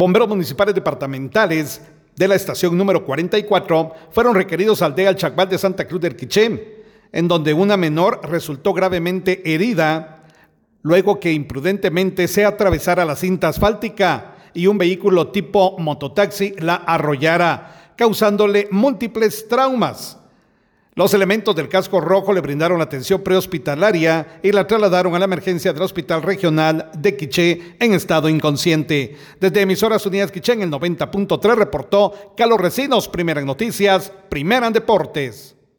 Bomberos municipales departamentales de la estación número 44 fueron requeridos al DEA Chacbal de Santa Cruz del Quiché, en donde una menor resultó gravemente herida luego que imprudentemente se atravesara la cinta asfáltica y un vehículo tipo mototaxi la arrollara, causándole múltiples traumas. Los elementos del casco rojo le brindaron atención prehospitalaria y la trasladaron a la emergencia del Hospital Regional de Quiché en estado inconsciente. Desde Emisoras Unidas Quiché en el 90.3 reportó Carlos Recinos, Primera Noticias, Primera en Deportes.